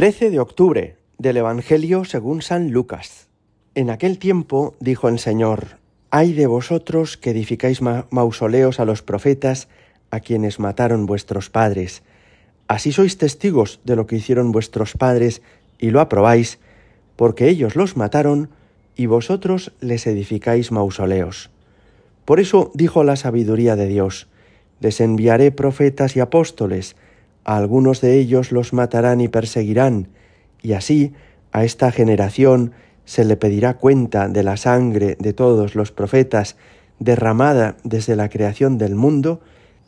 13 de octubre del Evangelio según San Lucas. En aquel tiempo dijo el Señor, Ay de vosotros que edificáis mausoleos a los profetas, a quienes mataron vuestros padres. Así sois testigos de lo que hicieron vuestros padres y lo aprobáis, porque ellos los mataron y vosotros les edificáis mausoleos. Por eso dijo la sabiduría de Dios, les enviaré profetas y apóstoles, a algunos de ellos los matarán y perseguirán, y así a esta generación se le pedirá cuenta de la sangre de todos los profetas derramada desde la creación del mundo,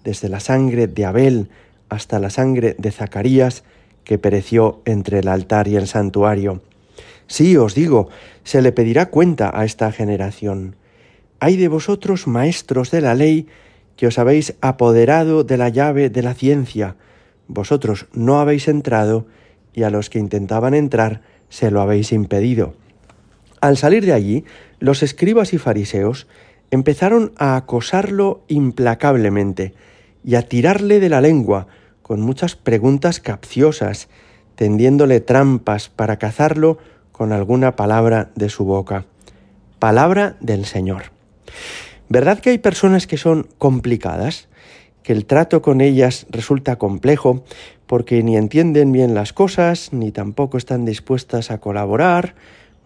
desde la sangre de Abel hasta la sangre de Zacarías, que pereció entre el altar y el santuario. Sí, os digo, se le pedirá cuenta a esta generación. Hay de vosotros, maestros de la ley, que os habéis apoderado de la llave de la ciencia. Vosotros no habéis entrado, y a los que intentaban entrar se lo habéis impedido. Al salir de allí, los escribas y fariseos empezaron a acosarlo implacablemente y a tirarle de la lengua con muchas preguntas capciosas, tendiéndole trampas para cazarlo con alguna palabra de su boca. Palabra del Señor. ¿Verdad que hay personas que son complicadas? Que el trato con ellas resulta complejo porque ni entienden bien las cosas, ni tampoco están dispuestas a colaborar,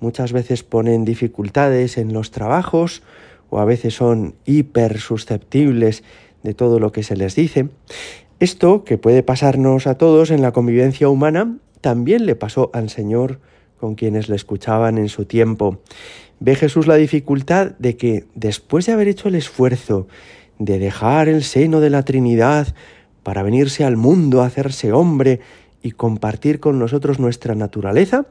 muchas veces ponen dificultades en los trabajos o a veces son hiper susceptibles de todo lo que se les dice. Esto, que puede pasarnos a todos en la convivencia humana, también le pasó al Señor con quienes le escuchaban en su tiempo. Ve Jesús la dificultad de que, después de haber hecho el esfuerzo de dejar el seno de la Trinidad para venirse al mundo, hacerse hombre y compartir con nosotros nuestra naturaleza,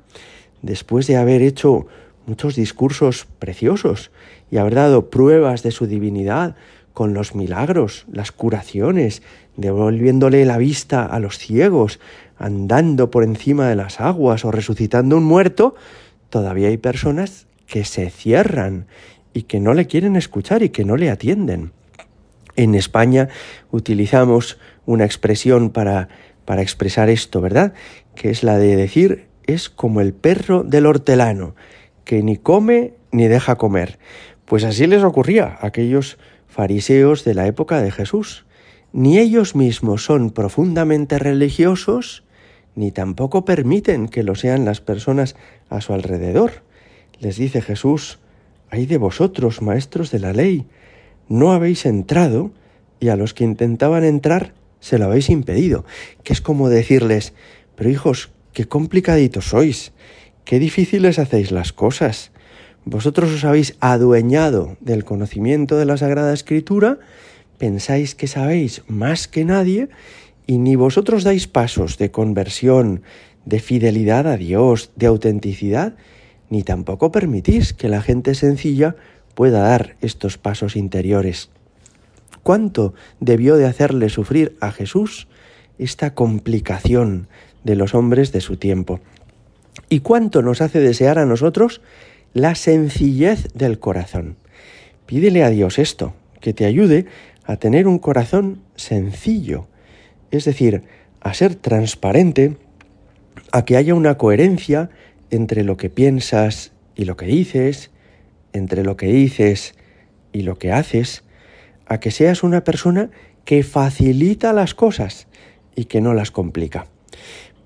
después de haber hecho muchos discursos preciosos y haber dado pruebas de su divinidad con los milagros, las curaciones, devolviéndole la vista a los ciegos, andando por encima de las aguas o resucitando un muerto, todavía hay personas que se cierran y que no le quieren escuchar y que no le atienden. En España utilizamos una expresión para, para expresar esto, ¿verdad? Que es la de decir es como el perro del hortelano, que ni come ni deja comer. Pues así les ocurría a aquellos fariseos de la época de Jesús. Ni ellos mismos son profundamente religiosos, ni tampoco permiten que lo sean las personas a su alrededor. Les dice Jesús, hay de vosotros, maestros de la ley, no habéis entrado y a los que intentaban entrar se lo habéis impedido, que es como decirles, pero hijos, qué complicaditos sois, qué difíciles hacéis las cosas. Vosotros os habéis adueñado del conocimiento de la Sagrada Escritura, pensáis que sabéis más que nadie y ni vosotros dais pasos de conversión, de fidelidad a Dios, de autenticidad, ni tampoco permitís que la gente sencilla pueda dar estos pasos interiores. ¿Cuánto debió de hacerle sufrir a Jesús esta complicación de los hombres de su tiempo? ¿Y cuánto nos hace desear a nosotros la sencillez del corazón? Pídele a Dios esto, que te ayude a tener un corazón sencillo, es decir, a ser transparente, a que haya una coherencia entre lo que piensas y lo que dices, entre lo que dices y lo que haces, a que seas una persona que facilita las cosas y que no las complica.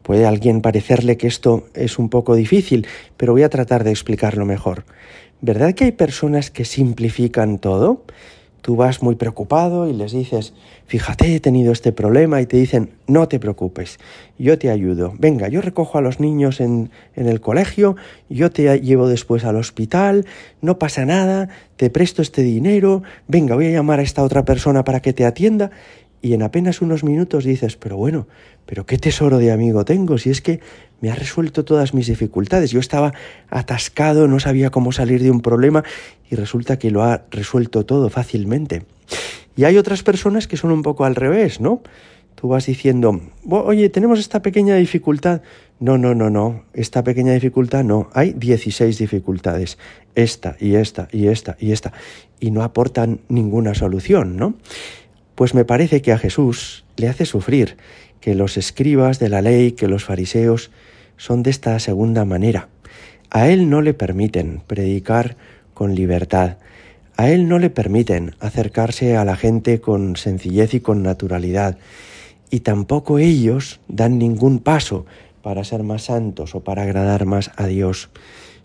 Puede alguien parecerle que esto es un poco difícil, pero voy a tratar de explicarlo mejor. ¿Verdad que hay personas que simplifican todo? Tú vas muy preocupado y les dices, fíjate, he tenido este problema y te dicen, no te preocupes, yo te ayudo. Venga, yo recojo a los niños en, en el colegio, yo te llevo después al hospital, no pasa nada, te presto este dinero, venga, voy a llamar a esta otra persona para que te atienda y en apenas unos minutos dices, pero bueno, pero qué tesoro de amigo tengo, si es que me ha resuelto todas mis dificultades. Yo estaba atascado, no sabía cómo salir de un problema y resulta que lo ha resuelto todo fácilmente. Y hay otras personas que son un poco al revés, ¿no? Tú vas diciendo, oye, tenemos esta pequeña dificultad. No, no, no, no, esta pequeña dificultad no, hay 16 dificultades, esta y esta y esta y esta, y no aportan ninguna solución, ¿no? Pues me parece que a Jesús le hace sufrir que los escribas de la ley, que los fariseos, son de esta segunda manera. A él no le permiten predicar con libertad, a él no le permiten acercarse a la gente con sencillez y con naturalidad, y tampoco ellos dan ningún paso para ser más santos o para agradar más a Dios.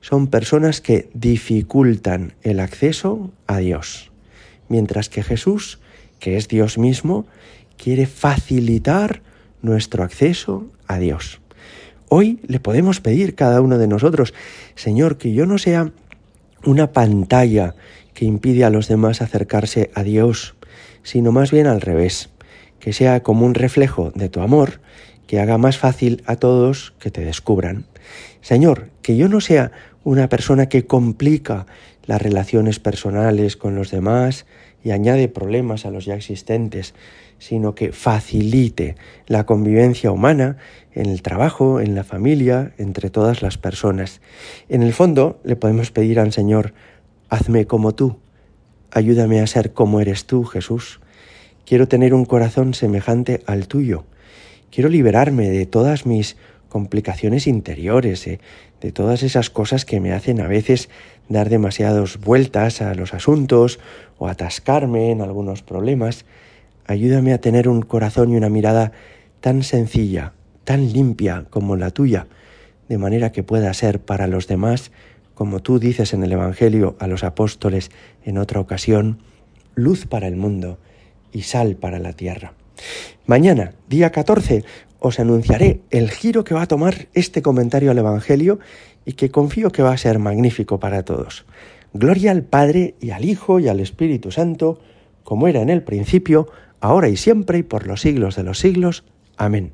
Son personas que dificultan el acceso a Dios, mientras que Jesús, que es Dios mismo, quiere facilitar nuestro acceso a Dios. Hoy le podemos pedir cada uno de nosotros, Señor, que yo no sea una pantalla que impide a los demás acercarse a Dios, sino más bien al revés, que sea como un reflejo de tu amor que haga más fácil a todos que te descubran. Señor, que yo no sea una persona que complica las relaciones personales con los demás y añade problemas a los ya existentes, sino que facilite la convivencia humana en el trabajo, en la familia, entre todas las personas. En el fondo, le podemos pedir al Señor, hazme como tú, ayúdame a ser como eres tú, Jesús. Quiero tener un corazón semejante al tuyo. Quiero liberarme de todas mis complicaciones interiores, eh, de todas esas cosas que me hacen a veces dar demasiadas vueltas a los asuntos o atascarme en algunos problemas. Ayúdame a tener un corazón y una mirada tan sencilla, tan limpia como la tuya, de manera que pueda ser para los demás, como tú dices en el Evangelio a los apóstoles en otra ocasión, luz para el mundo y sal para la tierra. Mañana, día 14, os anunciaré el giro que va a tomar este comentario al Evangelio y que confío que va a ser magnífico para todos. Gloria al Padre y al Hijo y al Espíritu Santo, como era en el principio, ahora y siempre y por los siglos de los siglos. Amén.